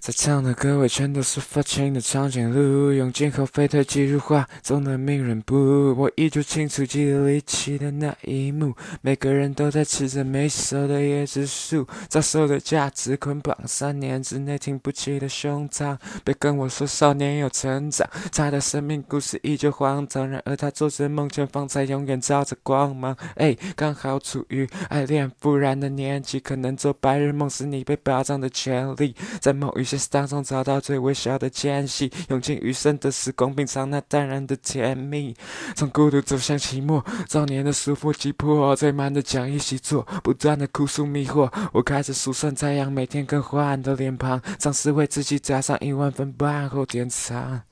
在场的各位全都是发情的长颈鹿，用尽后废退肌入画，总能名人不？我依旧清楚记得离奇的那一幕，每个人都在吃着没熟的椰子树，遭受的价值捆绑，三年之内挺不起的胸膛。别跟我说少年有成长，他的生命故事依旧荒唐，然而他做着梦，前方才永远照着光芒。哎，刚好处于爱恋不燃的年纪，可能做白日梦是你被霸占的权利，在某一些当中找到最微小的间隙，用尽余生的时光品尝那淡然的甜蜜。从孤独走向寂寞，少年的束缚击破，最慢的讲义习作，不断的哭诉迷惑。我开始数算太阳每天更换的脸庞，尝试为自己加上一万分半后典藏。